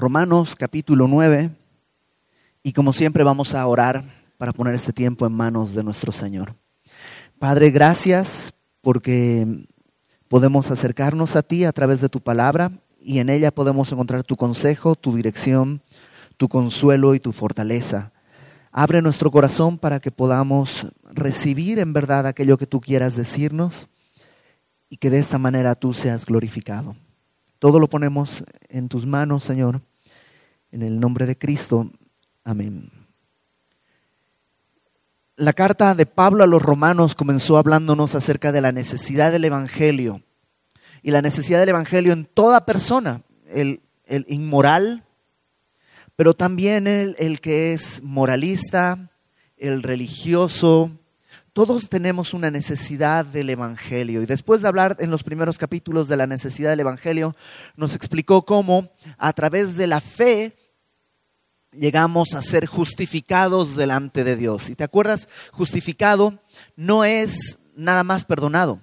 Romanos capítulo 9 y como siempre vamos a orar para poner este tiempo en manos de nuestro Señor. Padre, gracias porque podemos acercarnos a ti a través de tu palabra y en ella podemos encontrar tu consejo, tu dirección, tu consuelo y tu fortaleza. Abre nuestro corazón para que podamos recibir en verdad aquello que tú quieras decirnos y que de esta manera tú seas glorificado. Todo lo ponemos en tus manos, Señor, en el nombre de Cristo. Amén. La carta de Pablo a los romanos comenzó hablándonos acerca de la necesidad del Evangelio y la necesidad del Evangelio en toda persona, el, inmoral, pero también el, el que es moralista, el religioso, todos tenemos una necesidad del Evangelio. Y después de hablar en los primeros capítulos de la necesidad del Evangelio, nos explicó cómo a través de la fe llegamos a ser justificados delante de Dios. Y te acuerdas, justificado no es nada más perdonado.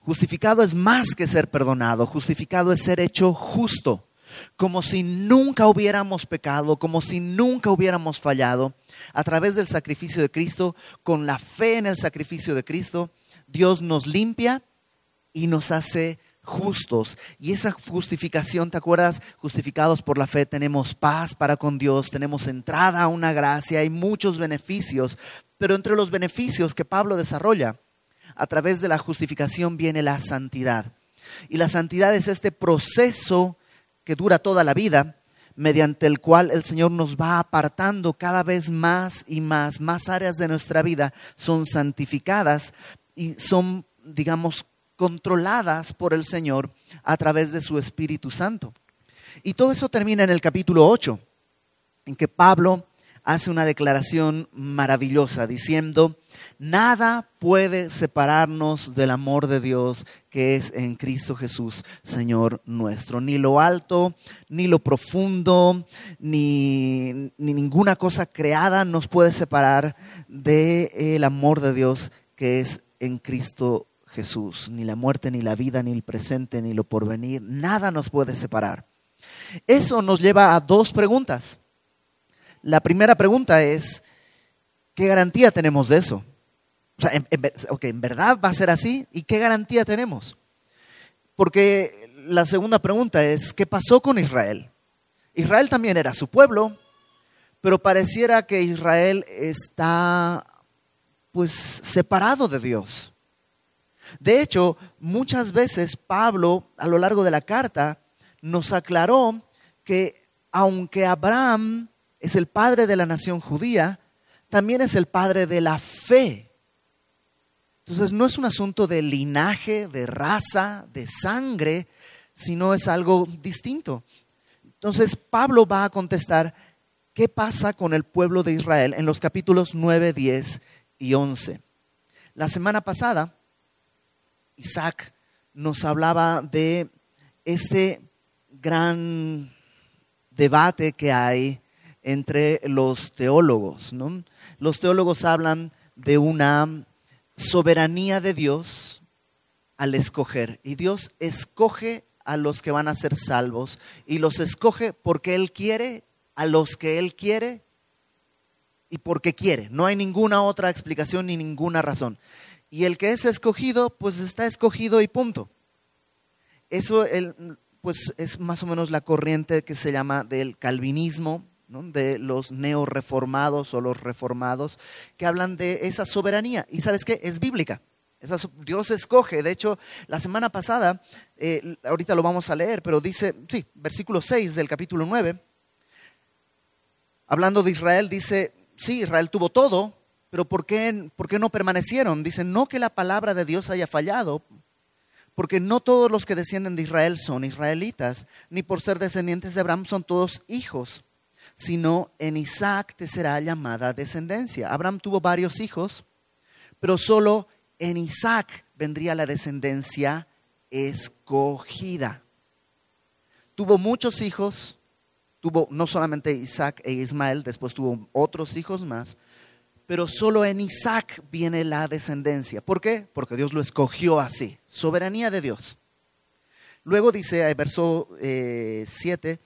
Justificado es más que ser perdonado. Justificado es ser hecho justo como si nunca hubiéramos pecado, como si nunca hubiéramos fallado. A través del sacrificio de Cristo, con la fe en el sacrificio de Cristo, Dios nos limpia y nos hace justos. Y esa justificación, ¿te acuerdas? Justificados por la fe tenemos paz para con Dios, tenemos entrada a una gracia, hay muchos beneficios, pero entre los beneficios que Pablo desarrolla, a través de la justificación viene la santidad. Y la santidad es este proceso que dura toda la vida, mediante el cual el Señor nos va apartando cada vez más y más, más áreas de nuestra vida son santificadas y son, digamos, controladas por el Señor a través de su Espíritu Santo. Y todo eso termina en el capítulo 8, en que Pablo hace una declaración maravillosa diciendo, nada puede separarnos del amor de Dios que es en Cristo Jesús, Señor nuestro. Ni lo alto, ni lo profundo, ni, ninguna cosa creada nos puede separar del amor de Dios que es en Cristo Jesús. Ni la muerte, ni la vida, ni el presente, ni lo porvenir, nada nos puede separar. Eso nos lleva a dos preguntas. La primera pregunta es, ¿qué garantía tenemos de eso? O sea, en, en verdad va a ser así? ¿Y qué garantía tenemos? Porque la segunda pregunta es, ¿qué pasó con Israel? Israel también era su pueblo, pero pareciera que Israel está pues separado de Dios. De hecho, muchas veces Pablo a lo largo de la carta nos aclaró que aunque Abraham es el padre de la nación judía, también es el padre de la fe. Entonces no es un asunto de linaje, de raza, de sangre, sino es algo distinto. Entonces Pablo va a contestar qué pasa con el pueblo de Israel en los capítulos 9, 10 y 11. La semana pasada, Isaac nos hablaba de este gran debate que hay entre los teólogos. ¿no? Los teólogos hablan de una soberanía de Dios al escoger. Y Dios escoge a los que van a ser salvos y los escoge porque Él quiere, a los que Él quiere y porque quiere. No hay ninguna otra explicación ni ninguna razón. Y el que es escogido, pues está escogido y punto. Eso pues es más o menos la corriente que se llama del calvinismo, de los neoreformados o los reformados, que hablan de esa soberanía. Y sabes qué, es bíblica. Dios escoge. De hecho, la semana pasada, eh, ahorita lo vamos a leer, pero dice, sí, versículo 6 del capítulo 9, hablando de Israel, dice, sí, Israel tuvo todo, pero ¿por qué, ¿por qué no permanecieron? Dice, no que la palabra de Dios haya fallado, porque no todos los que descienden de Israel son israelitas, ni por ser descendientes de Abraham son todos hijos sino en Isaac te será llamada descendencia. Abraham tuvo varios hijos, pero solo en Isaac vendría la descendencia escogida. Tuvo muchos hijos, tuvo no solamente Isaac e Ismael, después tuvo otros hijos más, pero solo en Isaac viene la descendencia. ¿Por qué? Porque Dios lo escogió así, soberanía de Dios. Luego dice, verso 7, eh,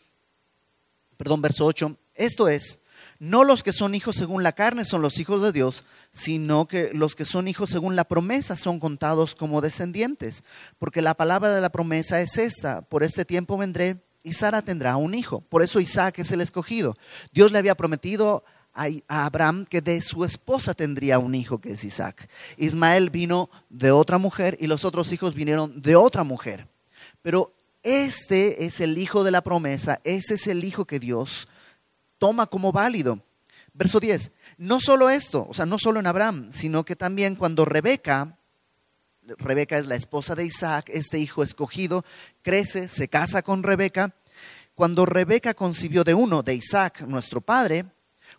perdón, verso 8, esto es, no los que son hijos según la carne son los hijos de Dios, sino que los que son hijos según la promesa son contados como descendientes, porque la palabra de la promesa es esta, por este tiempo vendré y Sara tendrá un hijo. Por eso Isaac es el escogido. Dios le había prometido a Abraham que de su esposa tendría un hijo que es Isaac. Ismael vino de otra mujer y los otros hijos vinieron de otra mujer. Pero este es el hijo de la promesa, este es el hijo que Dios toma como válido. Verso 10, no solo esto, o sea, no solo en Abraham, sino que también cuando Rebeca, Rebeca es la esposa de Isaac, este hijo escogido, crece, se casa con Rebeca, cuando Rebeca concibió de uno, de Isaac, nuestro padre,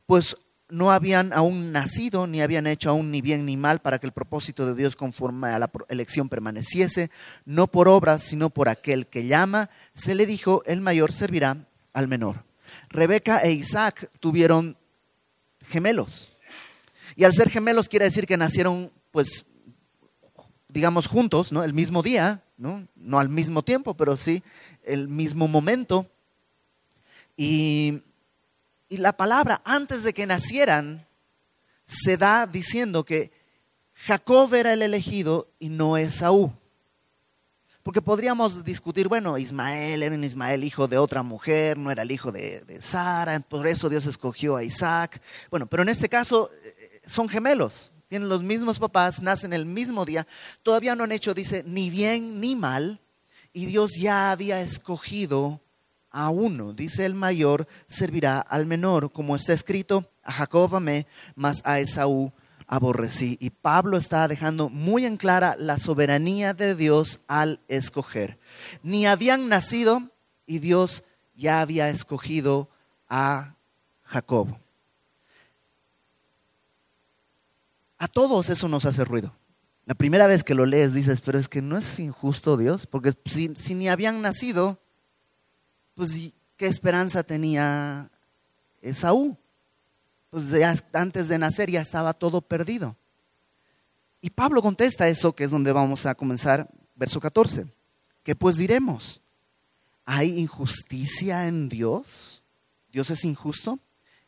pues no habían aún nacido, ni habían hecho aún ni bien ni mal para que el propósito de Dios conforme a la elección permaneciese, no por obras, sino por aquel que llama, se le dijo, el mayor servirá al menor. Rebeca e Isaac tuvieron gemelos. Y al ser gemelos quiere decir que nacieron, pues, digamos, juntos, ¿no? El mismo día, ¿no? No al mismo tiempo, pero sí el mismo momento. Y, y la palabra, antes de que nacieran, se da diciendo que Jacob era el elegido y no Esaú. Porque podríamos discutir, bueno, Ismael era un Ismael hijo de otra mujer, no era el hijo de, Sara, por eso Dios escogió a Isaac. Bueno, pero en este caso eh, son gemelos, tienen los mismos papás, nacen el mismo día, todavía no han hecho, dice, ni bien ni mal, y Dios ya había escogido a uno. Dice el mayor servirá al menor, como está escrito, a Jacob amé, mas a Esaú aborrecí. Y Pablo está dejando muy en clara la soberanía de Dios al escoger. Ni habían nacido y Dios ya había escogido a Jacob. A todos eso nos hace ruido. La primera vez que lo lees dices, pero es que no es injusto Dios, porque si, si ni habían nacido, pues ¿qué esperanza tenía Esaú? pues antes de nacer ya estaba todo perdido. Y Pablo contesta eso, que es donde vamos a comenzar, verso 14. ¿Qué pues diremos? ¿Hay injusticia en Dios? ¿Dios es injusto?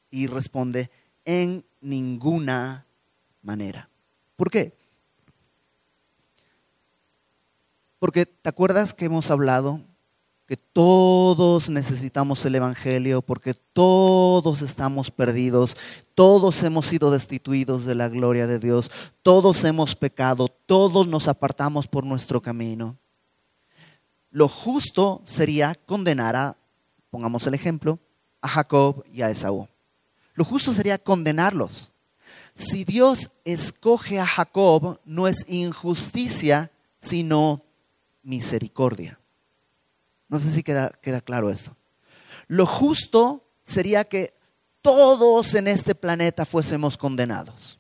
Y responde, en ninguna manera. ¿Por qué? Porque te acuerdas que hemos hablado que todos necesitamos el Evangelio porque todos estamos perdidos, todos hemos sido destituidos de la gloria de Dios, todos hemos pecado, todos nos apartamos por nuestro camino. Lo justo sería condenar a, pongamos el ejemplo, a Jacob y a Esaú. Lo justo sería condenarlos. Si Dios escoge a Jacob, no es injusticia, sino misericordia. No sé si queda, queda claro esto. Lo justo sería que todos en este planeta fuésemos condenados.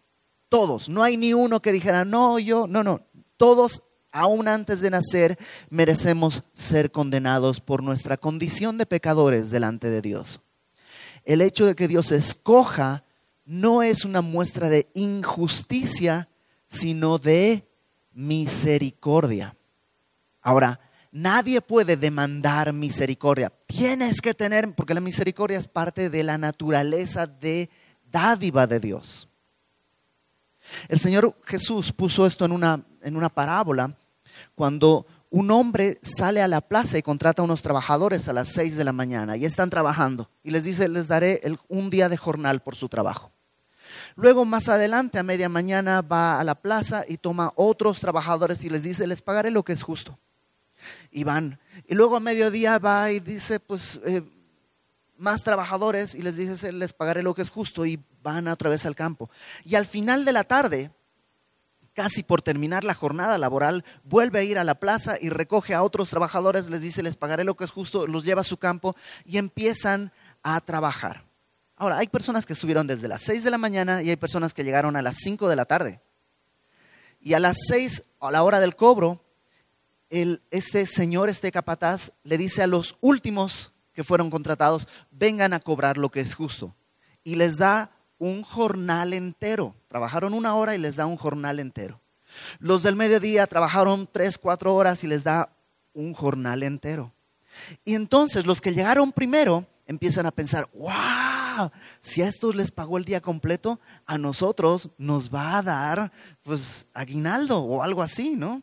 Todos. No hay ni uno que dijera, no, yo, no, no. Todos, aún antes de nacer, merecemos ser condenados por nuestra condición de pecadores delante de Dios. El hecho de que Dios escoja no es una muestra de injusticia, sino de misericordia. Ahora, Nadie puede demandar misericordia. Tienes que tener, porque la misericordia es parte de la naturaleza de dádiva de Dios. El Señor Jesús puso esto en una, en una parábola cuando un hombre sale a la plaza y contrata a unos trabajadores a las seis de la mañana y están trabajando y les dice, les daré un día de jornal por su trabajo. Luego más adelante, a media mañana, va a la plaza y toma otros trabajadores y les dice, les pagaré lo que es justo y van. Y luego a mediodía va y dice, pues, eh, más trabajadores y les dice, les pagaré lo que es justo y van otra vez al campo. Y al final de la tarde, casi por terminar la jornada laboral, vuelve a ir a la plaza y recoge a otros trabajadores, les dice, les pagaré lo que es justo, los lleva a su campo y empiezan a trabajar. Ahora, hay personas que estuvieron desde las 6 de la mañana y hay personas que llegaron a las 5 de la tarde. Y a las 6, a la hora del cobro, este señor, este capataz, le dice a los últimos que fueron contratados, vengan a cobrar lo que es justo. Y les da un jornal entero. Trabajaron una hora y les da un jornal entero. Los del mediodía trabajaron tres, cuatro horas y les da un jornal entero. Y entonces los que llegaron primero empiezan a pensar, wow, si a estos les pagó el día completo, a nosotros nos va a dar pues aguinaldo o algo así, ¿no?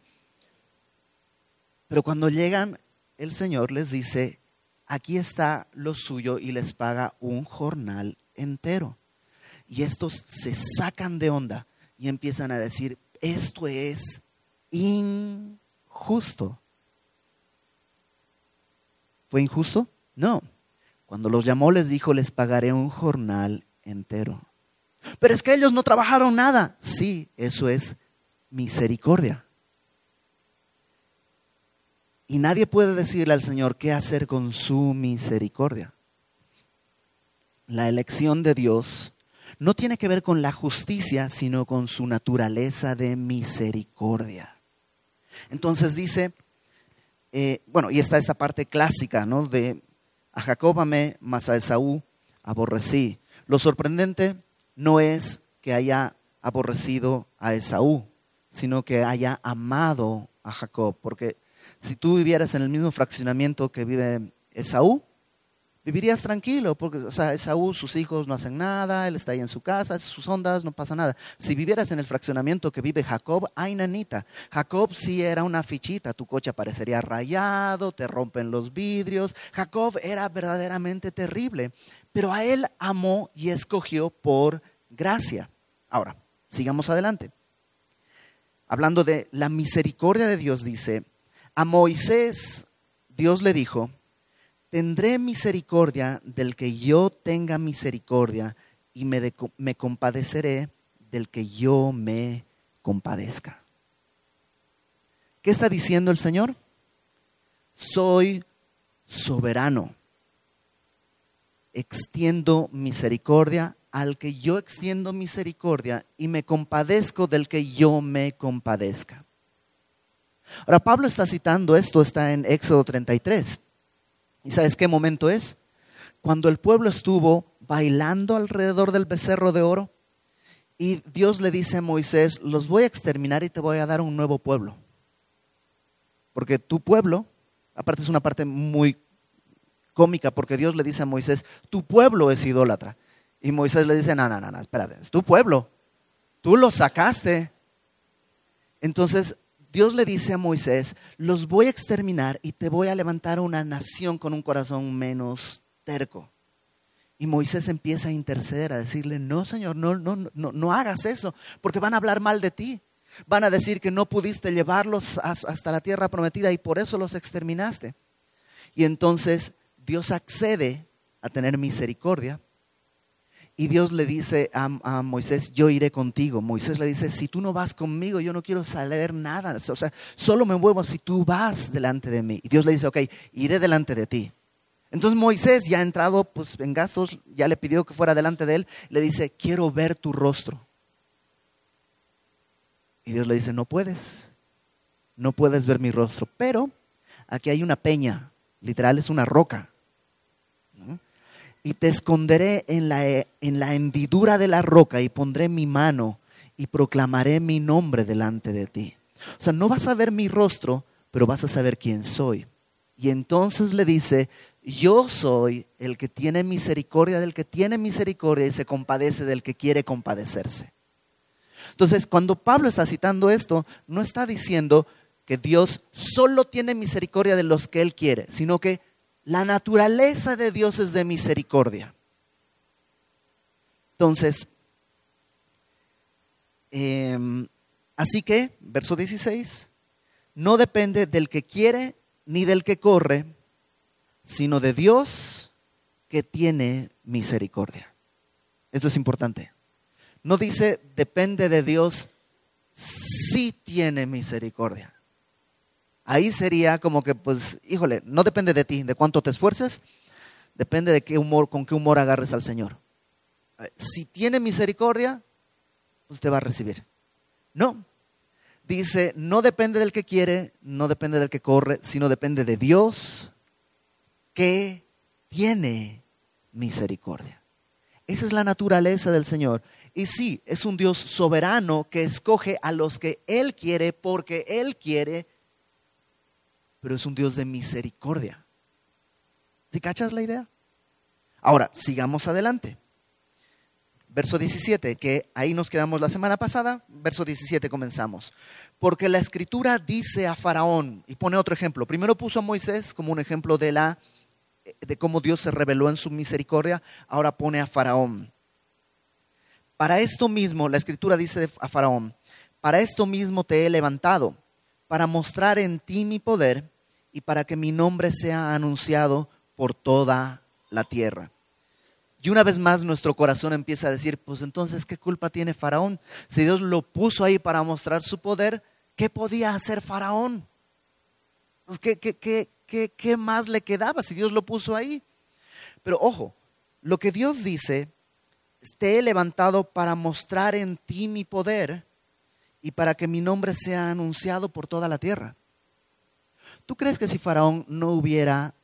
Pero cuando llegan, el Señor les dice, aquí está lo suyo y les paga un jornal entero. Y estos se sacan de onda y empiezan a decir, esto es injusto. ¿Fue injusto? No. Cuando los llamó les dijo, les pagaré un jornal entero. Pero es que ellos no trabajaron nada. Sí, eso es misericordia. Y nadie puede decirle al Señor qué hacer con su misericordia. La elección de Dios no tiene que ver con la justicia, sino con su naturaleza de misericordia. Entonces dice, eh, bueno, y está esta parte clásica, ¿no? De a Jacob amé, mas a Esaú aborrecí. Lo sorprendente no es que haya aborrecido a Esaú, sino que haya amado a Jacob, porque si tú vivieras en el mismo fraccionamiento que vive Esaú, vivirías tranquilo, porque, o sea, Esaú, sus hijos no hacen nada, él está ahí en su casa, sus ondas, no pasa nada. Si vivieras en el fraccionamiento que vive Jacob, ay nanita, Jacob sí era una fichita, tu coche aparecería rayado, te rompen los vidrios. Jacob era verdaderamente terrible, pero a él amó y escogió por gracia. Ahora, sigamos adelante. Hablando de la misericordia de Dios, dice, a Moisés Dios le dijo, tendré misericordia del que yo tenga misericordia y me, me compadeceré del que yo me compadezca. ¿Qué está diciendo el Señor? Soy soberano. Extiendo misericordia al que yo extiendo misericordia y me compadezco del que yo me compadezca. Ahora, Pablo está citando esto, está en Éxodo 33. ¿Y sabes qué momento es? Cuando el pueblo estuvo bailando alrededor del becerro de oro y Dios le dice a Moisés, los voy a exterminar y te voy a dar un nuevo pueblo. Porque tu pueblo, aparte es una parte muy cómica, porque Dios le dice a Moisés, tu pueblo es idólatra. Y Moisés le dice, no, no, no, no espérate, es tu pueblo. Tú lo sacaste. Entonces Dios le dice a Moisés, los voy a exterminar y te voy a levantar una nación con un corazón menos terco. Y Moisés empieza a interceder, a decirle, no, Señor, no, no, no, no hagas eso, porque van a hablar mal de ti. Van a decir que no pudiste llevarlos hasta la tierra prometida y por eso los exterminaste. Y entonces Dios accede a tener misericordia y Dios le dice a, Moisés, yo iré contigo. Moisés le dice, si tú no vas conmigo, yo no quiero saber nada. O sea, solo me muevo si tú vas delante de mí. Y Dios le dice, ok, iré delante de ti. Entonces Moisés, ya entrado pues, en gastos, ya le pidió que fuera delante de él, le dice, quiero ver tu rostro. Y Dios le dice, no puedes, no puedes ver mi rostro. Pero aquí hay una peña, literal es una roca y te esconderé en la, en la hendidura de la roca y pondré mi mano y proclamaré mi nombre delante de ti. O sea, no vas a ver mi rostro, pero vas a saber quién soy. Y entonces le dice, yo soy el que tiene misericordia del que tiene misericordia y se compadece del que quiere compadecerse. Entonces, cuando Pablo está citando esto, no está diciendo que Dios solo tiene misericordia de los que Él quiere, sino que la naturaleza de Dios es de misericordia. Entonces, em, así que, verso 16, no depende del que quiere ni del que corre, sino de Dios que tiene misericordia. Esto es importante. No dice depende de Dios si tiene misericordia. Ahí sería como que, pues, híjole, no depende de ti, de cuánto te esfuerces, depende de qué humor, con qué humor agarres al Señor. Si tiene misericordia, pues te va a recibir. No. Dice, no depende del que quiere, no depende del que corre, sino depende de Dios que tiene misericordia. Esa es la naturaleza del Señor. Y sí, es un Dios soberano que escoge a los que Él quiere porque Él quiere pero es un Dios de misericordia. ¿Sí cachas la idea? Ahora, sigamos adelante. Verso 17, que ahí nos quedamos la semana pasada, verso 17 comenzamos. Porque la escritura dice a Faraón, y pone otro ejemplo, primero puso a Moisés como un ejemplo de, la, de cómo Dios se reveló en su misericordia, ahora pone a Faraón. Para esto mismo, la escritura dice a Faraón, para esto mismo te he levantado, para mostrar en ti mi poder y para que mi nombre sea anunciado por toda la tierra. Y una vez más nuestro corazón empieza a decir, pues entonces, ¿qué culpa tiene Faraón? Si Dios lo puso ahí para mostrar su poder, ¿qué podía hacer Faraón? Pues, ¿qué, qué, qué, qué más le quedaba si Dios lo puso ahí? Pero ojo, lo que Dios dice, te he levantado para mostrar en ti mi poder y para que mi nombre sea anunciado por toda la tierra. ¿Tú crees que si Faraón no hubiera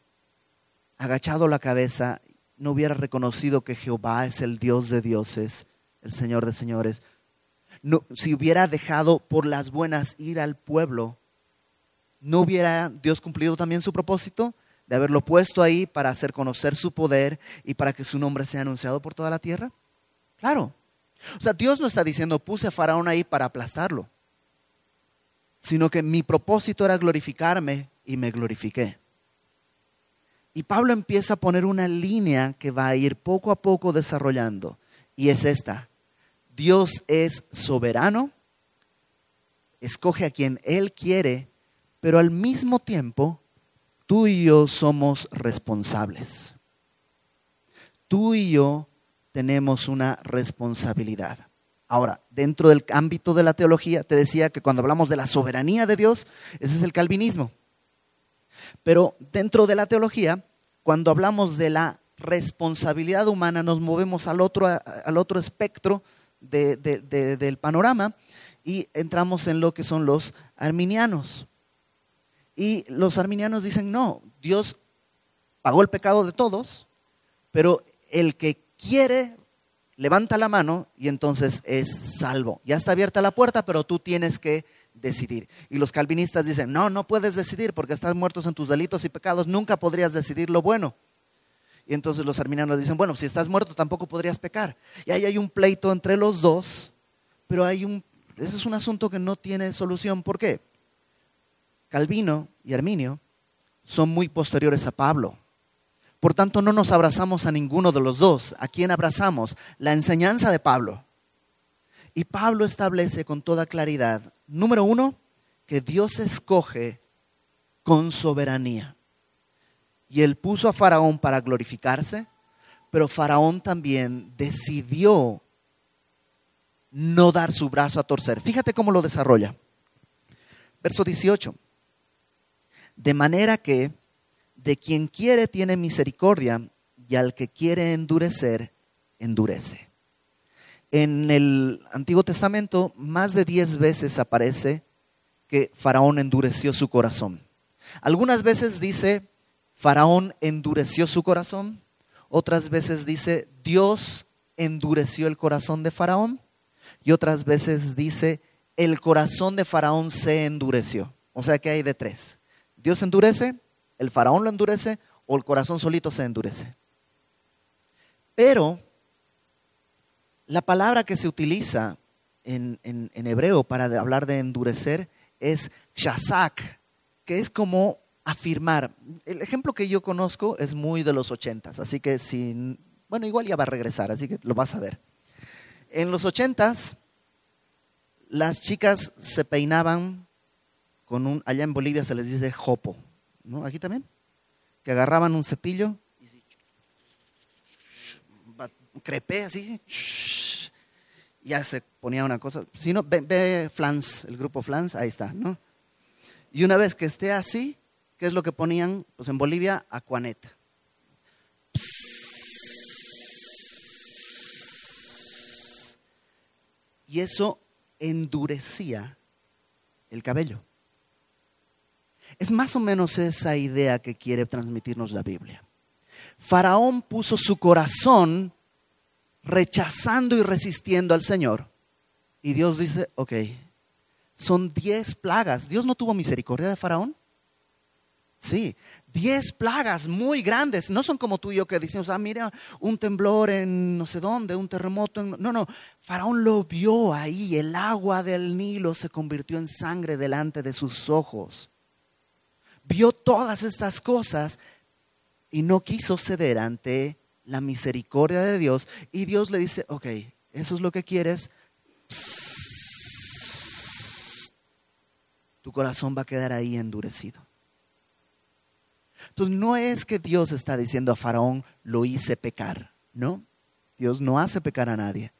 agachado la cabeza no hubiera reconocido que Jehová es el Dios de dioses, el Señor de señores, no, si hubiera dejado por las buenas ir al pueblo, ¿no hubiera Dios cumplido también su propósito de haberlo puesto ahí para hacer conocer su poder y para que su nombre sea anunciado por toda la tierra? Claro. O sea, Dios no está diciendo, puse a Faraón ahí para aplastarlo, sino que mi propósito era glorificarme y me glorifiqué. Y Pablo empieza a poner una línea que va a ir poco a poco desarrollando. Y es esta. Dios es soberano, escoge a quien Él quiere, pero al mismo tiempo tú y yo somos responsables. Tú y yo tenemos una responsabilidad. Ahora, dentro del ámbito de la teología, te decía que cuando hablamos de la soberanía de Dios, ese es el calvinismo. Pero dentro de la teología, cuando hablamos de la responsabilidad humana, nos movemos al otro, al otro espectro del panorama y entramos en lo que son los arminianos. Y los arminianos dicen, no, Dios pagó el pecado de todos, pero el que quiere levanta la mano y entonces es salvo. Ya está abierta la puerta, pero tú tienes que decidir. Y los calvinistas dicen, no, no puedes decidir porque estás muertos en tus delitos y pecados, nunca podrías decidir lo bueno. Y entonces los arminianos dicen, bueno, si estás muerto tampoco podrías pecar. Y ahí hay un pleito entre los dos, pero hay un, ese es un asunto que no tiene solución. ¿Por qué? Calvino y Arminio son muy posteriores a Pablo. Por tanto, no nos abrazamos a ninguno de los dos. ¿A quién abrazamos? La enseñanza de Pablo. Y Pablo establece con toda claridad, número uno, que Dios escoge con soberanía. Y él puso a Faraón para glorificarse, pero Faraón también decidió no dar su brazo a torcer. Fíjate cómo lo desarrolla. Verso 18. De manera que de quien quiere tiene misericordia y al que quiere endurecer, endurece en el Antiguo Testamento más de diez veces aparece que Faraón endureció su corazón. Algunas veces dice, Faraón endureció su corazón, otras veces dice, Dios endureció el corazón de Faraón, y otras veces dice, el corazón de Faraón se endureció. O sea que hay de tres. Dios endurece, el Faraón lo endurece, o el corazón solito se endurece. Pero la palabra que se utiliza en, hebreo para hablar de endurecer es shazak, que es como afirmar. El ejemplo que yo conozco es muy de los ochentas, así que bueno, igual ya va a regresar, así que lo vas a ver. En los ochentas, las chicas se peinaban con un, allá en Bolivia se les dice jopo, ¿no? Aquí también, que agarraban un cepillo crepé así, ya se ponía una cosa. Si no, ve, Flans, el grupo Flans, ahí está, ¿no? Y una vez que esté así, ¿qué es lo que ponían? Pues en Bolivia, acuaneta. Y eso endurecía el cabello. Es más o menos esa idea que quiere transmitirnos la Biblia. Faraón puso su corazón rechazando y resistiendo al Señor. Y Dios dice, ok, son diez plagas. Dios no tuvo misericordia de Faraón. Sí, diez plagas muy grandes. No son como tú y yo que decimos, ah, mira, un temblor en no sé dónde, un terremoto. En... No, no. Faraón lo vio ahí. El agua del Nilo se convirtió en sangre delante de sus ojos. Vio todas estas cosas y no quiso ceder ante la misericordia de Dios. Y Dios le dice, ok, eso es lo que quieres. tu corazón va a quedar ahí endurecido. Entonces no es que Dios está diciendo a Faraón, lo hice pecar, ¿no? Dios no hace pecar a nadie,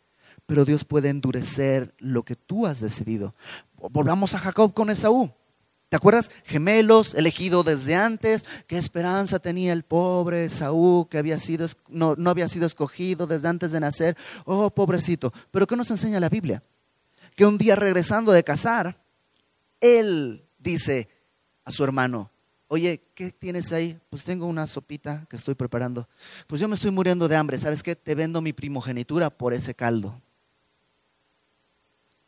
pero Dios puede endurecer lo que tú has decidido. Volvamos a Jacob con Esaú. ¿Te acuerdas? Gemelos, elegido desde antes. ¿Qué esperanza tenía el pobre Esaú que había sido, no, no había sido escogido desde antes de nacer? Oh, pobrecito. Pero ¿qué nos enseña la Biblia? Que un día regresando de cazar, él dice a su hermano, Oye, ¿qué tienes ahí? Pues tengo una sopita que estoy preparando. Pues yo me estoy muriendo de hambre. ¿Sabes qué? Te vendo mi primogenitura por ese caldo.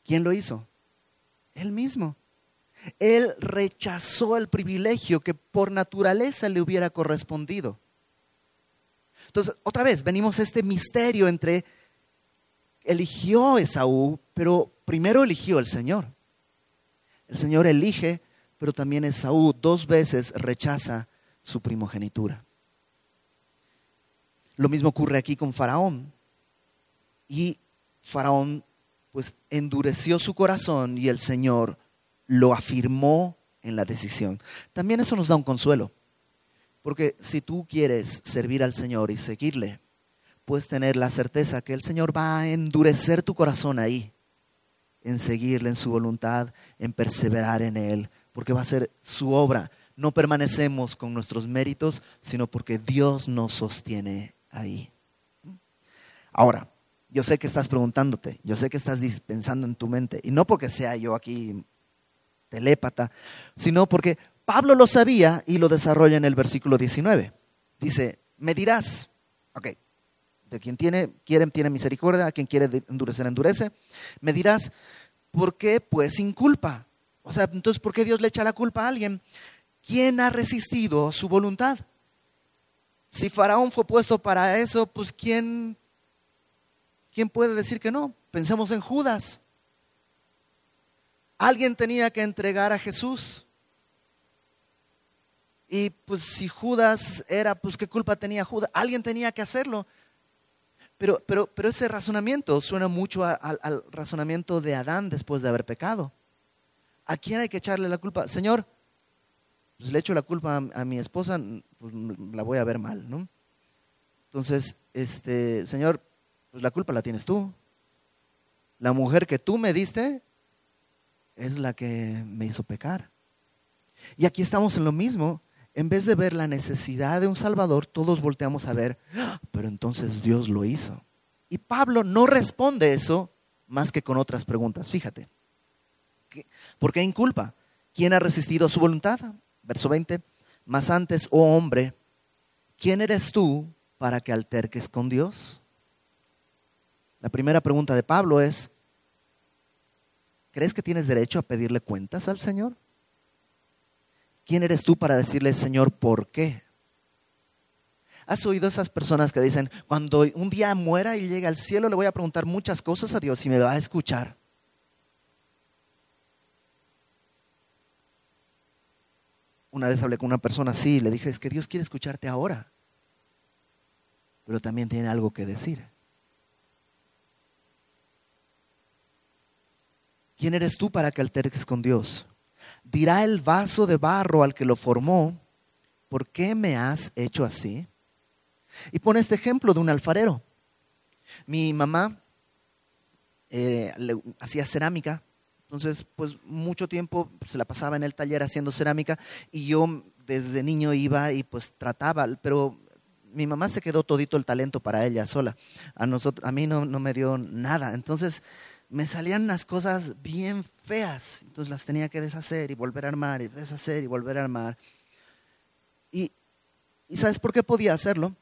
¿Quién lo hizo? Él mismo. Él rechazó el privilegio que por naturaleza le hubiera correspondido. Entonces, otra vez, venimos a este misterio entre eligió Esaú, pero primero eligió el Señor. El Señor elige pero también Esaú dos veces rechaza su primogenitura. Lo mismo ocurre aquí con Faraón. Y Faraón pues endureció su corazón y el Señor lo afirmó en la decisión. También eso nos da un consuelo, porque si tú quieres servir al Señor y seguirle, puedes tener la certeza que el Señor va a endurecer tu corazón ahí, en seguirle en su voluntad, en perseverar en Él, porque va a ser su obra. No permanecemos con nuestros méritos, sino porque Dios nos sostiene ahí. Ahora, yo sé que estás preguntándote, yo sé que estás pensando en tu mente, y no porque sea yo aquí telépata, sino porque Pablo lo sabía y lo desarrolla en el versículo 19. Dice, me dirás, ok, de quien tiene, quiere, tiene misericordia, a quien quiere endurecer, endurece, me dirás, ¿por qué pues sin culpa? O sea, entonces, ¿por qué Dios le echa la culpa a alguien? ¿Quién ha resistido su voluntad? Si Faraón fue puesto para eso, pues ¿quién, quién puede decir que no? Pensemos en Judas. Alguien tenía que entregar a Jesús. Y pues si Judas era, pues qué culpa tenía Judas. Alguien tenía que hacerlo. Pero, pero, pero ese razonamiento suena mucho al razonamiento de Adán después de haber pecado. ¿A quién hay que echarle la culpa? Señor, pues le echo la culpa a, mi esposa, pues la voy a ver mal, ¿no? Entonces, este, Señor, pues la culpa la tienes tú. La mujer que tú me diste es la que me hizo pecar. Y aquí estamos en lo mismo. En vez de ver la necesidad de un Salvador, todos volteamos a ver, ¡Ah! pero entonces Dios lo hizo. Y Pablo no responde eso más que con otras preguntas. Fíjate. ¿Por qué inculpa? ¿Quién ha resistido su voluntad? Verso 20. Más antes, oh hombre, ¿quién eres tú para que alterques con Dios? La primera pregunta de Pablo es, ¿crees que tienes derecho a pedirle cuentas al Señor? ¿Quién eres tú para decirle, Señor, por qué? ¿Has oído esas personas que dicen, cuando un día muera y llegue al cielo, le voy a preguntar muchas cosas a Dios y me va a escuchar? Una vez hablé con una persona así y le dije, es que Dios quiere escucharte ahora, pero también tiene algo que decir. ¿Quién eres tú para que alterques con Dios? Dirá el vaso de barro al que lo formó, ¿por qué me has hecho así? Y pone este ejemplo de un alfarero. Mi mamá eh, hacía cerámica entonces, pues mucho tiempo se la pasaba en el taller haciendo cerámica y yo desde niño iba y pues trataba, pero mi mamá se quedó todito el talento para ella sola. A, nosotros, a mí no, no me dio nada. Entonces me salían unas cosas bien feas. Entonces las tenía que deshacer y volver a armar y deshacer y volver a armar. Y, ¿y ¿sabes por qué podía hacerlo?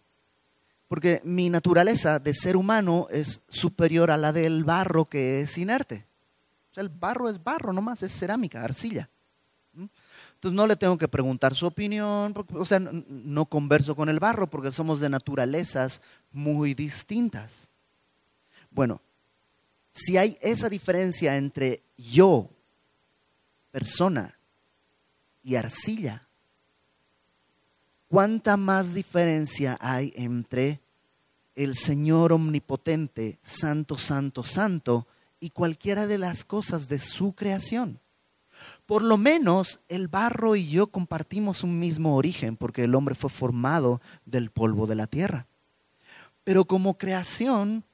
Porque mi naturaleza de ser humano es superior a la del barro que es inerte el barro es barro nomás, es cerámica, arcilla. Entonces no le tengo que preguntar su opinión, o sea, no converso con el barro porque somos de naturalezas muy distintas. Bueno, si hay esa diferencia entre yo, persona, y arcilla, ¿cuánta más diferencia hay entre el Señor omnipotente, santo, santo, santo, y cualquiera de las cosas de su creación? Por lo menos el barro y yo compartimos un mismo origen, porque el hombre fue formado del polvo de la tierra. Pero como creación,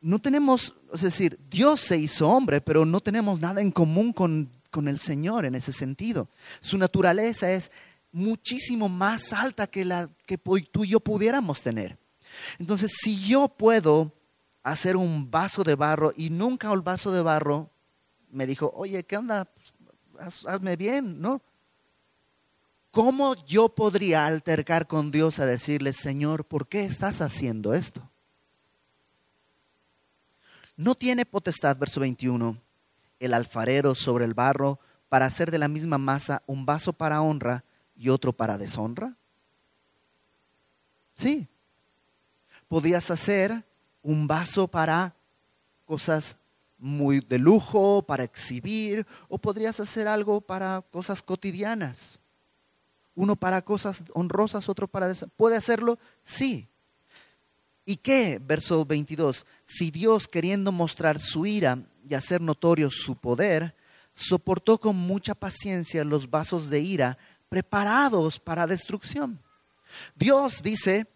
no tenemos, es decir, Dios se hizo hombre, pero no tenemos nada en común con, con el Señor en ese sentido. Su naturaleza es muchísimo más alta que la que tú y yo pudiéramos tener. Entonces, si yo puedo hacer un vaso de barro y nunca el vaso de barro me dijo, oye, ¿qué onda? hazme bien, ¿no? ¿Cómo yo podría altercar con Dios a decirle, Señor, ¿por qué estás haciendo esto? No tiene potestad, verso 21, el alfarero sobre el barro para hacer de la misma masa un vaso para honra y otro para deshonra. Sí. Podías hacer un vaso para cosas muy de lujo, para exhibir, o podrías hacer algo para cosas cotidianas. Uno para cosas honrosas, otro para... ¿Puede hacerlo? Sí. ¿Y qué? Verso 22. Si Dios, queriendo mostrar su ira y hacer notorio su poder, soportó con mucha paciencia los vasos de ira preparados para destrucción. Dios dice,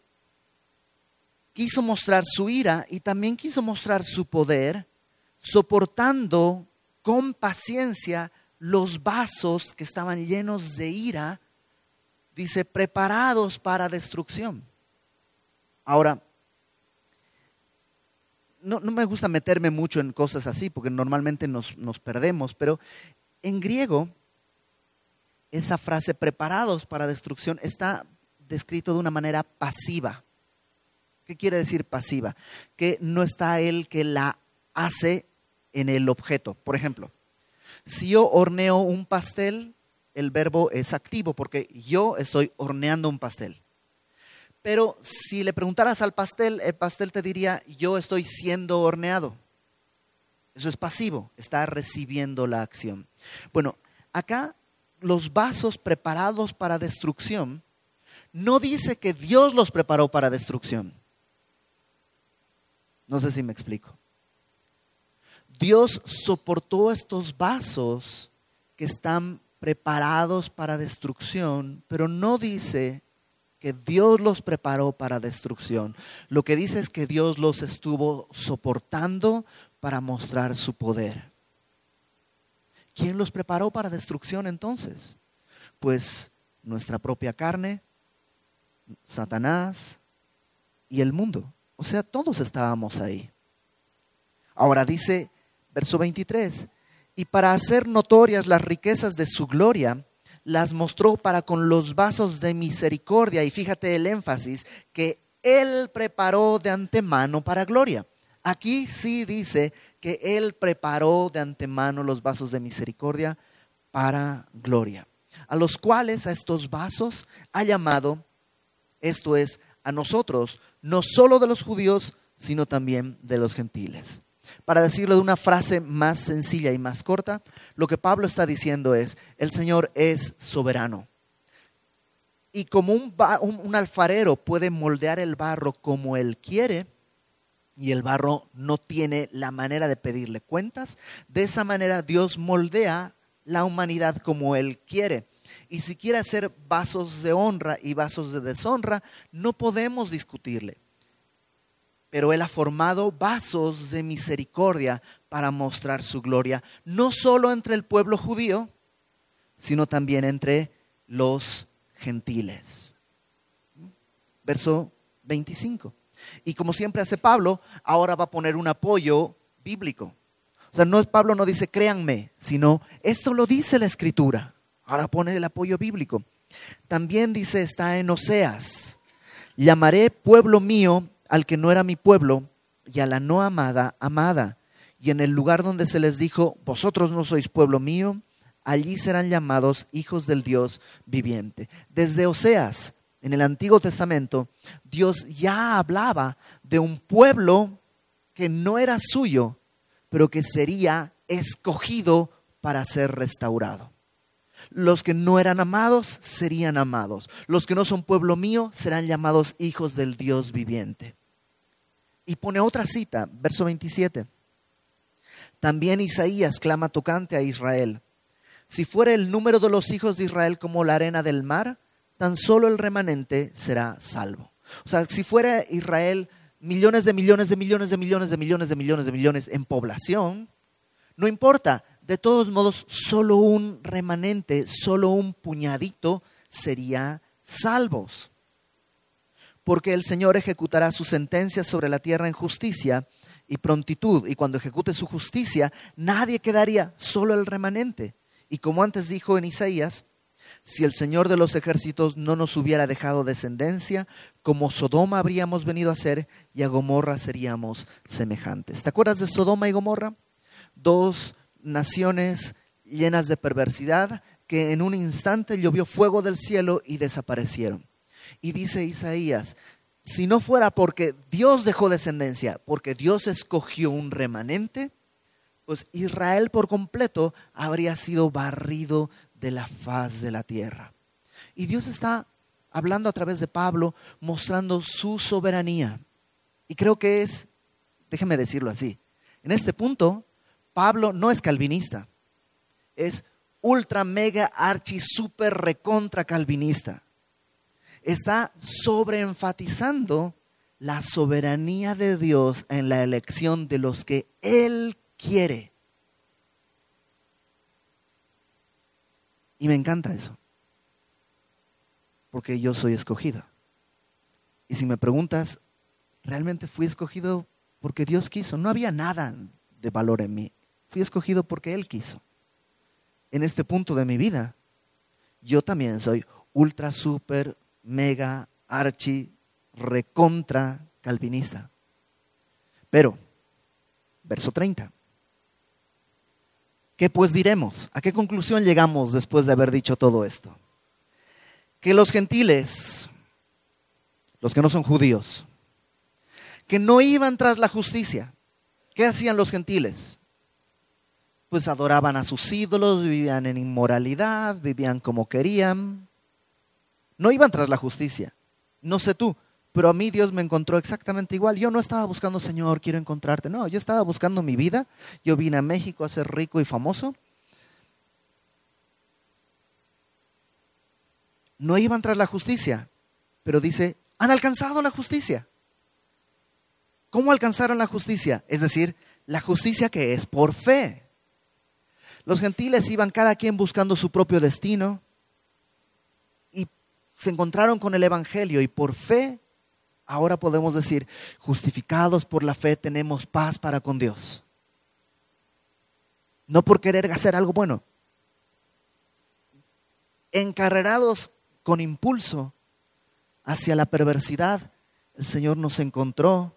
quiso mostrar su ira y también quiso mostrar su poder soportando con paciencia los vasos que estaban llenos de ira, dice, preparados para destrucción. Ahora, no, me gusta meterme mucho en cosas así, porque normalmente nos, nos perdemos, pero en griego, esa frase preparados para destrucción está descrito de una manera pasiva. ¿Qué quiere decir pasiva? Que no está él que la hace en el objeto. Por ejemplo, si yo horneo un pastel, el verbo es activo porque yo estoy horneando un pastel. Pero si le preguntaras al pastel, el pastel te diría, yo estoy siendo horneado. Eso es pasivo, está recibiendo la acción. Bueno, acá los vasos preparados para destrucción, no dice que Dios los preparó para destrucción. No sé si me explico. Dios soportó estos vasos que están preparados para destrucción, pero no dice que Dios los preparó para destrucción. Lo que dice es que Dios los estuvo soportando para mostrar su poder. ¿Quién los preparó para destrucción entonces? Pues nuestra propia carne, Satanás y el mundo. O sea, todos estábamos ahí. Ahora dice Verso 23. Y para hacer notorias las riquezas de su gloria, las mostró para con los vasos de misericordia. Y fíjate el énfasis que Él preparó de antemano para gloria. Aquí sí dice que Él preparó de antemano los vasos de misericordia para gloria. A los cuales, a estos vasos, ha llamado, esto es, a nosotros, no solo de los judíos, sino también de los gentiles. Para decirlo de una frase más sencilla y más corta, lo que Pablo está diciendo es, el Señor es soberano. Y como un, alfarero puede moldear el barro como él quiere, y el barro no tiene la manera de pedirle cuentas, de esa manera Dios moldea la humanidad como Él quiere. Y si quiere hacer vasos de honra y vasos de deshonra, no podemos discutirle pero Él ha formado vasos de misericordia para mostrar su gloria, no solo entre el pueblo judío, sino también entre los gentiles. Verso 25. Y como siempre hace Pablo, ahora va a poner un apoyo bíblico. O sea, no, Pablo no dice créanme, sino esto lo dice la escritura. Ahora pone el apoyo bíblico. También dice, está en Oseas, llamaré pueblo mío al que no era mi pueblo y a la no amada amada. Y en el lugar donde se les dijo, vosotros no sois pueblo mío, allí serán llamados hijos del Dios viviente. Desde Oseas, en el Antiguo Testamento, Dios ya hablaba de un pueblo que no era suyo, pero que sería escogido para ser restaurado. Los que no eran amados serían amados. Los que no son pueblo mío serán llamados hijos del Dios viviente. Y pone otra cita, verso 27. También Isaías clama tocante a Israel. Si fuera el número de los hijos de Israel como la arena del mar, tan solo el remanente será salvo. O sea, si fuera Israel millones de millones de millones de millones de millones de millones de millones en población, no importa, de todos modos, solo un remanente, solo un puñadito sería salvos. Porque el Señor ejecutará su sentencia sobre la tierra en justicia y prontitud, y cuando ejecute su justicia, nadie quedaría, solo el remanente. Y como antes dijo en Isaías, si el Señor de los ejércitos no nos hubiera dejado descendencia, como Sodoma habríamos venido a ser y a Gomorra seríamos semejantes. ¿Te acuerdas de Sodoma y Gomorra? Dos naciones llenas de perversidad que en un instante llovió fuego del cielo y desaparecieron. Y dice Isaías, si no fuera porque Dios dejó descendencia, porque Dios escogió un remanente, pues Israel por completo habría sido barrido de la faz de la tierra. Y Dios está hablando a través de Pablo, mostrando su soberanía. Y creo que es, déjeme decirlo así, en este punto, Pablo no es calvinista, es ultra, mega, archi, super, recontra calvinista. Está sobreenfatizando la soberanía de Dios en la elección de los que Él quiere. Y me encanta eso. Porque yo soy escogido. Y si me preguntas, ¿realmente fui escogido porque Dios quiso? No había nada de valor en mí. Fui escogido porque Él quiso. En este punto de mi vida, yo también soy ultra, super, mega, archi, recontra calvinista. Pero, verso 30. ¿Qué pues diremos? ¿A qué conclusión llegamos después de haber dicho todo esto? Que los gentiles, los que no son judíos, que no iban tras la justicia, ¿qué hacían los gentiles? Pues adoraban a sus ídolos, vivían en inmoralidad, vivían como querían, no iban tras la justicia. No sé tú, pero a mí Dios me encontró exactamente igual. Yo no estaba buscando, Señor, quiero encontrarte. No, yo estaba buscando mi vida. Yo vine a México a ser rico y famoso. No iban tras la justicia, pero dice, han alcanzado la justicia. ¿Cómo alcanzaron la justicia? Es decir, la justicia que es por fe. Los gentiles iban cada quien buscando su propio destino se encontraron con el Evangelio y por fe ahora podemos decir, justificados por la fe tenemos paz para con Dios. No por querer hacer algo bueno. Encarrerados con impulso hacia la perversidad, el Señor nos encontró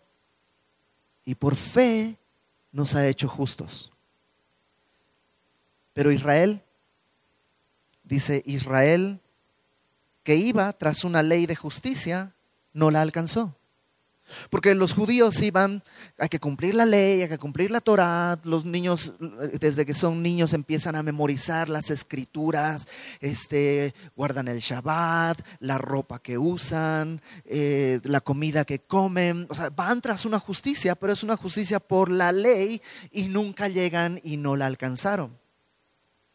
y por fe nos ha hecho justos. Pero Israel, dice Israel, que iba tras una ley de justicia, no la alcanzó. Porque los judíos iban, hay que cumplir la ley, hay que cumplir la Torah, los niños desde que son niños empiezan a memorizar las escrituras, este, guardan el Shabbat, la ropa que usan, eh, la comida que comen, o sea, van tras una justicia, pero es una justicia por la ley y nunca llegan y no la alcanzaron.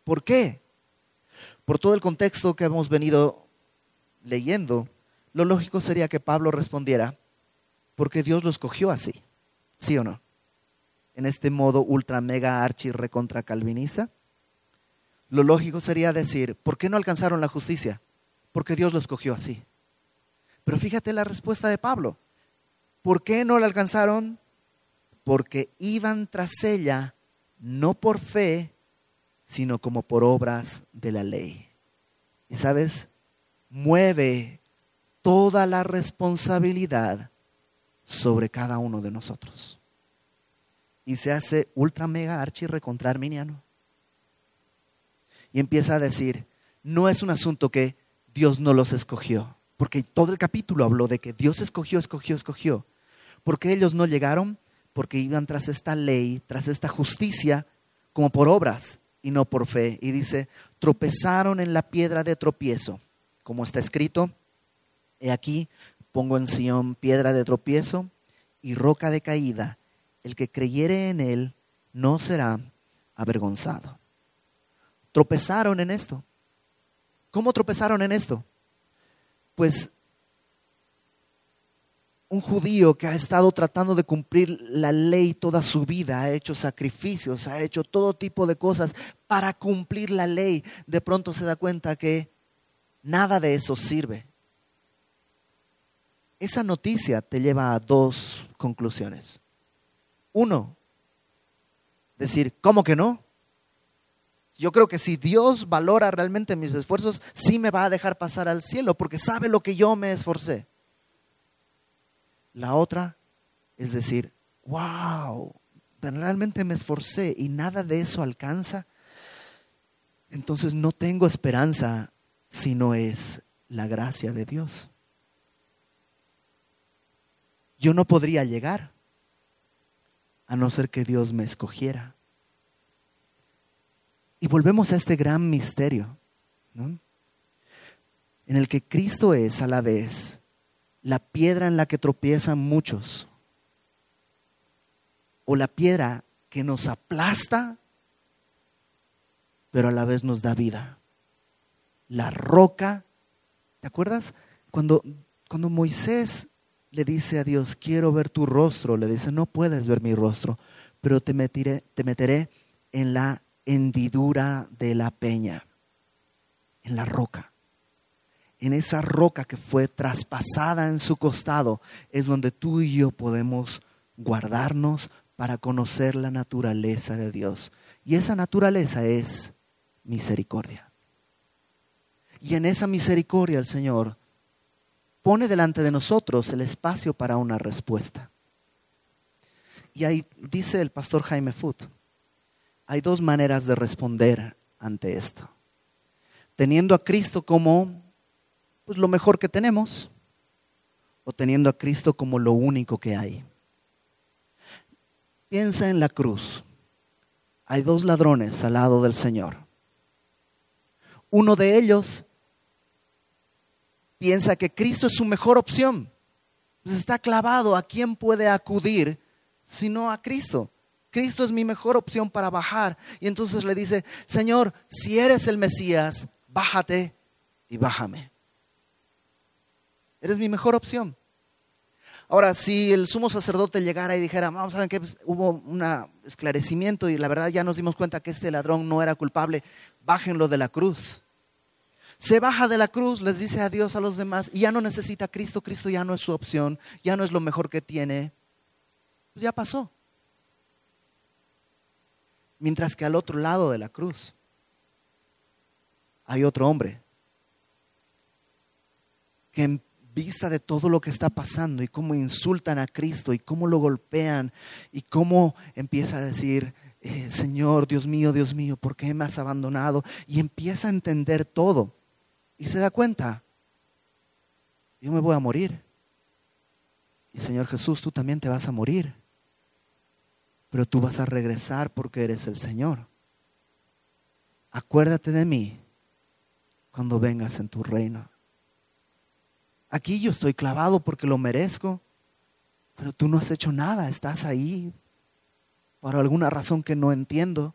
¿Por qué? Por todo el contexto que hemos venido leyendo lo lógico sería que Pablo respondiera, porque Dios lo escogió así, ¿sí o no? En este modo ultra, mega, archi, recontra calvinista. Lo lógico sería decir, ¿por qué no alcanzaron la justicia? Porque Dios lo escogió así. Pero fíjate la respuesta de Pablo. ¿Por qué no la alcanzaron? Porque iban tras ella no por fe, sino como por obras de la ley. Y sabes, mueve toda la responsabilidad sobre cada uno de nosotros. Y se hace ultra mega archi recontra arminiano. y empieza a decir, no es un asunto que Dios no los escogió, porque todo el capítulo habló de que Dios escogió, escogió, escogió. porque ellos no llegaron? Porque iban tras esta ley, tras esta justicia, como por obras y no por fe. Y dice, tropezaron en la piedra de tropiezo, como está escrito, he aquí, pongo en Sión piedra de tropiezo y roca de caída, el que creyere en él no será avergonzado. Tropezaron en esto. ¿Cómo tropezaron en esto? Pues un judío que ha estado tratando de cumplir la ley toda su vida, ha hecho sacrificios, ha hecho todo tipo de cosas para cumplir la ley, de pronto se da cuenta que nada de eso sirve. Esa noticia te lleva a dos conclusiones. Uno, decir, ¿cómo que no? Yo creo que si Dios valora realmente mis esfuerzos, sí me va a dejar pasar al cielo, porque sabe lo que yo me esforcé. La otra es decir, wow, realmente me esforcé y nada de eso alcanza. Entonces no tengo esperanza si no es la gracia de Dios. Yo no podría llegar a no ser que Dios me escogiera. Y volvemos a este gran misterio, en el que Cristo es a la vez la piedra en la que tropiezan muchos, o la piedra que nos aplasta, pero a la vez nos da vida. La roca, ¿te acuerdas? Cuando, cuando Moisés le dice a Dios, quiero ver tu rostro, le dice, no puedes ver mi rostro, pero te meteré, te meteré en la hendidura de la peña, en la roca. En esa roca que fue traspasada en su costado es donde tú y yo podemos guardarnos para conocer la naturaleza de Dios. Y esa naturaleza es misericordia. Y en esa misericordia el Señor pone delante de nosotros el espacio para una respuesta. Y ahí dice el pastor Jaime Foot, hay dos maneras de responder ante esto. Teniendo a Cristo como pues, lo mejor que tenemos o teniendo a Cristo como lo único que hay. Piensa en la cruz. Hay dos ladrones al lado del Señor. Uno de ellos piensa que Cristo es su mejor opción. Pues está clavado a quién puede acudir sino a Cristo. Cristo es mi mejor opción para bajar. Y entonces le dice, Señor, si eres el Mesías, bájate y bájame. Eres mi mejor opción. Ahora, si el sumo sacerdote llegara y dijera, vamos a ver que pues, hubo un esclarecimiento y la verdad ya nos dimos cuenta que este ladrón no era culpable, bájenlo de la cruz se baja de la cruz, les dice adiós a los demás y ya no necesita a Cristo, Cristo ya no es su opción, ya no es lo mejor que tiene, pues ya pasó. Mientras que al otro lado de la cruz hay otro hombre que en vista de todo lo que está pasando y cómo insultan a Cristo y cómo lo golpean y cómo empieza a decir, eh, Señor, Dios mío, Dios mío, ¿por qué me has abandonado? Y empieza a entender todo y se da cuenta, yo me voy a morir. Y Señor Jesús, tú también te vas a morir. Pero tú vas a regresar porque eres el Señor. Acuérdate de mí cuando vengas en tu reino. Aquí yo estoy clavado porque lo merezco, pero tú no has hecho nada, estás ahí por alguna razón que no entiendo,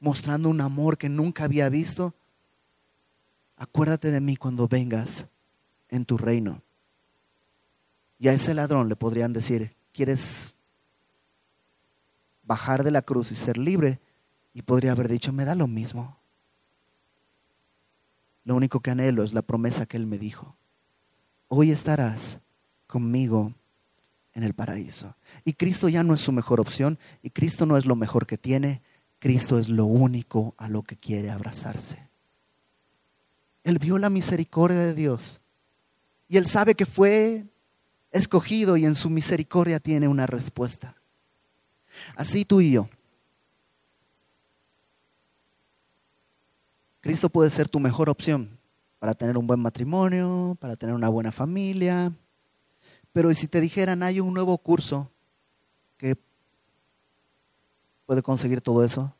mostrando un amor que nunca había visto acuérdate de mí cuando vengas en tu reino. Y a ese ladrón le podrían decir, ¿quieres bajar de la cruz y ser libre? Y podría haber dicho, me da lo mismo. Lo único que anhelo es la promesa que Él me dijo. Hoy estarás conmigo en el paraíso. Y Cristo ya no es su mejor opción y Cristo no es lo mejor que tiene. Cristo es lo único a lo que quiere abrazarse. Él vio la misericordia de Dios. Y él sabe que fue escogido y en su misericordia tiene una respuesta. Así tú y yo. Cristo puede ser tu mejor opción para tener un buen matrimonio, para tener una buena familia. Pero si te dijeran, hay un nuevo curso que puede conseguir todo eso,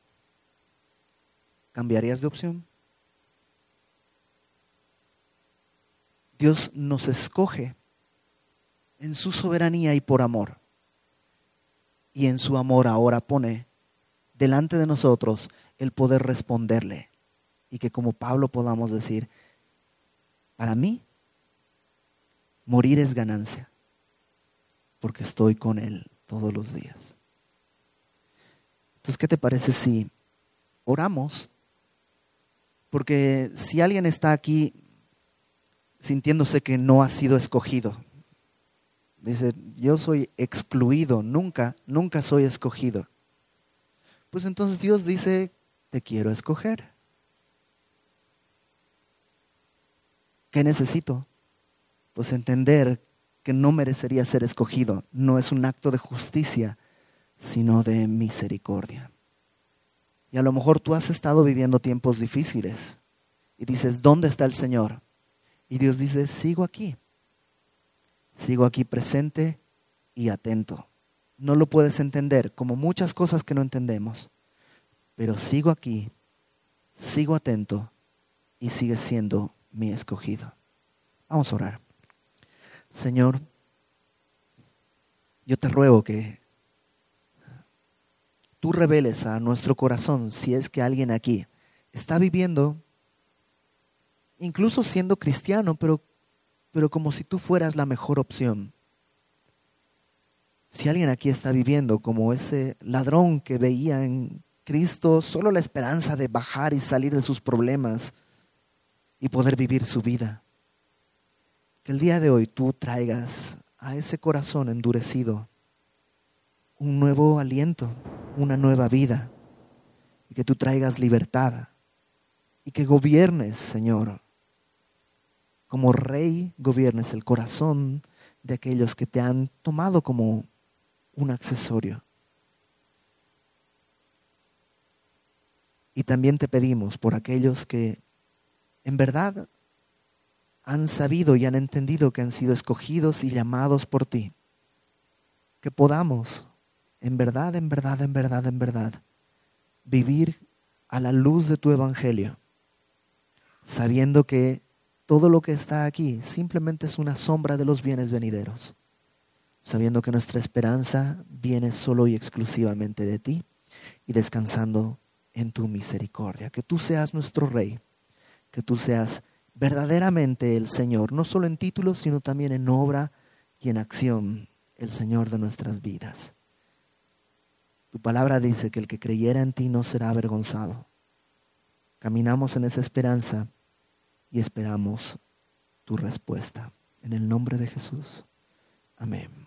¿cambiarías de opción? Dios nos escoge en su soberanía y por amor. Y en su amor ahora pone delante de nosotros el poder responderle. Y que como Pablo podamos decir, para mí, morir es ganancia, porque estoy con Él todos los días. Entonces, ¿qué te parece si oramos? Porque si alguien está aquí sintiéndose que no ha sido escogido, dice, yo soy excluido, nunca, nunca soy escogido. Pues entonces Dios dice, te quiero escoger. ¿Qué necesito? Pues entender que no merecería ser escogido. No es un acto de justicia, sino de misericordia. Y a lo mejor tú has estado viviendo tiempos difíciles y dices, ¿dónde está el Señor? Y Dios dice, sigo aquí. Sigo aquí presente y atento. No lo puedes entender, como muchas cosas que no entendemos, pero sigo aquí, sigo atento y sigue siendo mi escogido. Vamos a orar. Señor, yo te ruego que tú reveles a nuestro corazón si es que alguien aquí está viviendo, incluso siendo cristiano, pero, pero como si tú fueras la mejor opción. Si alguien aquí está viviendo como ese ladrón que veía en Cristo solo la esperanza de bajar y salir de sus problemas, y poder vivir su vida. Que el día de hoy tú traigas a ese corazón endurecido un nuevo aliento, una nueva vida, y que tú traigas libertad, y que gobiernes, Señor, como rey, gobiernes el corazón de aquellos que te han tomado como un accesorio. Y también te pedimos por aquellos que en verdad han sabido y han entendido que han sido escogidos y llamados por ti. Que podamos, en verdad, en verdad, en verdad, en verdad, vivir a la luz de tu evangelio, sabiendo que todo lo que está aquí simplemente es una sombra de los bienes venideros, sabiendo que nuestra esperanza viene solo y exclusivamente de ti y descansando en tu misericordia. Que tú seas nuestro Rey que tú seas verdaderamente el Señor, no solo en títulos, sino también en obra y en acción, el Señor de nuestras vidas. Tu palabra dice que el que creyera en ti no será avergonzado. Caminamos en esa esperanza y esperamos tu respuesta. En el nombre de Jesús. Amén.